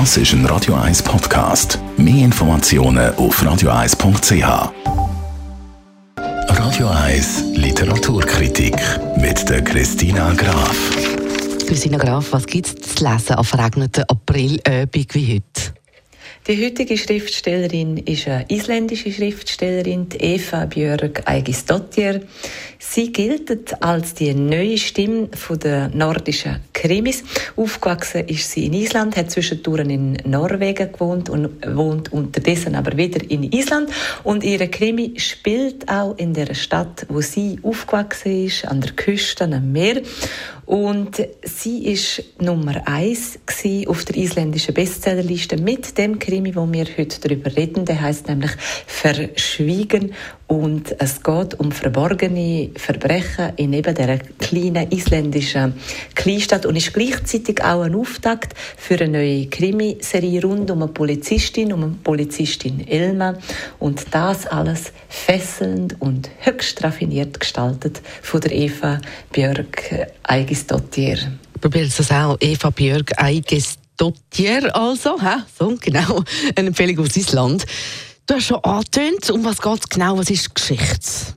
Das ist ein Radio 1 Podcast. Mehr Informationen auf radio1.ch. Radio 1 Literaturkritik mit der Christina Graf. Christina Graf, was gibt es zu lesen auf verregneten Aprilabend wie heute? Die heutige Schriftstellerin ist eine isländische Schriftstellerin, Eva Björk Eigisdottir. Sie gilt als die neue Stimme der nordischen Krimis. Aufgewachsen ist sie in Island, hat zwischendurch in Norwegen gewohnt und wohnt unterdessen aber wieder in Island. Und ihre Krimi spielt auch in der Stadt, wo sie aufgewachsen ist, an der Küste, am Meer. Und sie ist Nummer eins auf der isländischen Bestsellerliste mit dem Krimi, wo wir heute darüber reden. Der heißt nämlich Verschwiegen und es geht um verborgene Verbrechen in eben der kleinen isländischen Kleinstadt ist gleichzeitig auch ein Auftakt für eine neue Krimiserie rund um eine Polizistin, um eine Polizistin Elma und das alles fesselnd und höchst raffiniert gestaltet von der Eva Björk Eigisdottir. Probiert das auch Eva Björk Eigisdottir also, hä? so genau, eine Empfehlung aus Island. Du hast schon angetönt, um was geht es genau, was ist Geschichte?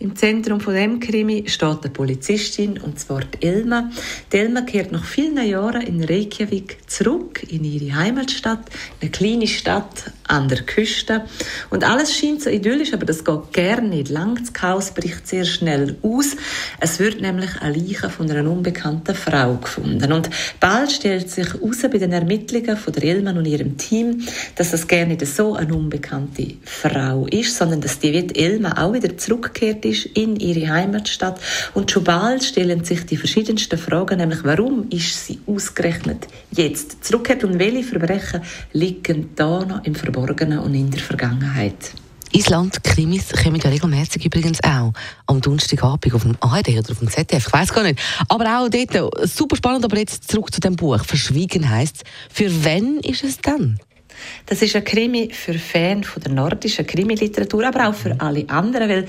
Im Zentrum von dem Krimi steht eine Polizistin, und zwar die Elma. Die Elma kehrt nach vielen Jahren in Reykjavik zurück in ihre Heimatstadt, eine kleine Stadt an der Küste. Und alles scheint so idyllisch, aber das geht gerne nicht lang. Das Chaos bricht sehr schnell aus. Es wird nämlich eine Leiche von einer unbekannten Frau gefunden. Und bald stellt sich heraus bei den Ermittlungen von der Elma und ihrem Team, dass das gerne nicht so eine unbekannte Frau ist, sondern dass die Elma auch wieder zurückkehrt ist in ihre Heimatstadt. Und schon bald stellen sich die verschiedensten Fragen, nämlich warum ist sie ausgerechnet jetzt zurückgekehrt und welche Verbrechen liegen da noch im Verborgenen und in der Vergangenheit. Island-Krimis kommen ja regelmäßig übrigens auch am Donnerstagabend auf dem ARD oder auf dem ZDF, ich weiß gar nicht. Aber auch dort, super spannend, aber jetzt zurück zu dem Buch. Verschwiegen heißt Für wen ist es dann? Das ist ein Krimi für Fans der nordischen Krimiliteratur, aber auch für alle anderen, weil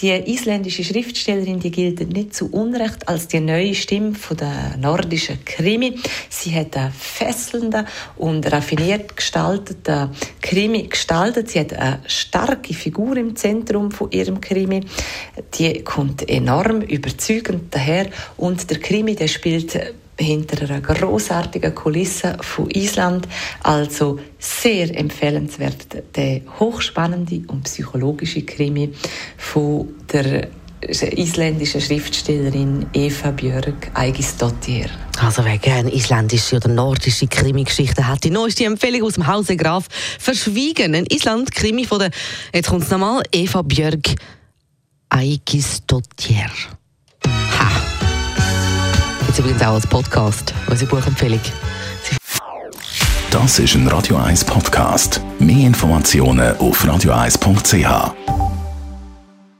die isländische Schriftstellerin, die gilt nicht zu Unrecht als die neue Stimme von der nordischen Krimi. Sie hat einen fesselnden und raffiniert gestalteten Krimi gestaltet. Sie hat eine starke Figur im Zentrum von ihrem Krimi. Die kommt enorm überzeugend daher und der Krimi, der spielt hinter einer großartigen Kulisse von Island. Also sehr empfehlenswert der hochspannende und psychologische Krimi von der isländischen Schriftstellerin Eva Björk Eigisdottir. Also wer gerne isländische oder nordische Krimi-Geschichten hat, die neueste Empfehlung aus dem Hause Graf «Verschwiegen», ein Island-Krimi von der, jetzt kommt es nochmal, Eva Björk Eigisdottir übrigens auch als Podcast, unsere Buchempfehlung. Das ist ein Radio 1 Podcast. Mehr Informationen auf radio1.ch.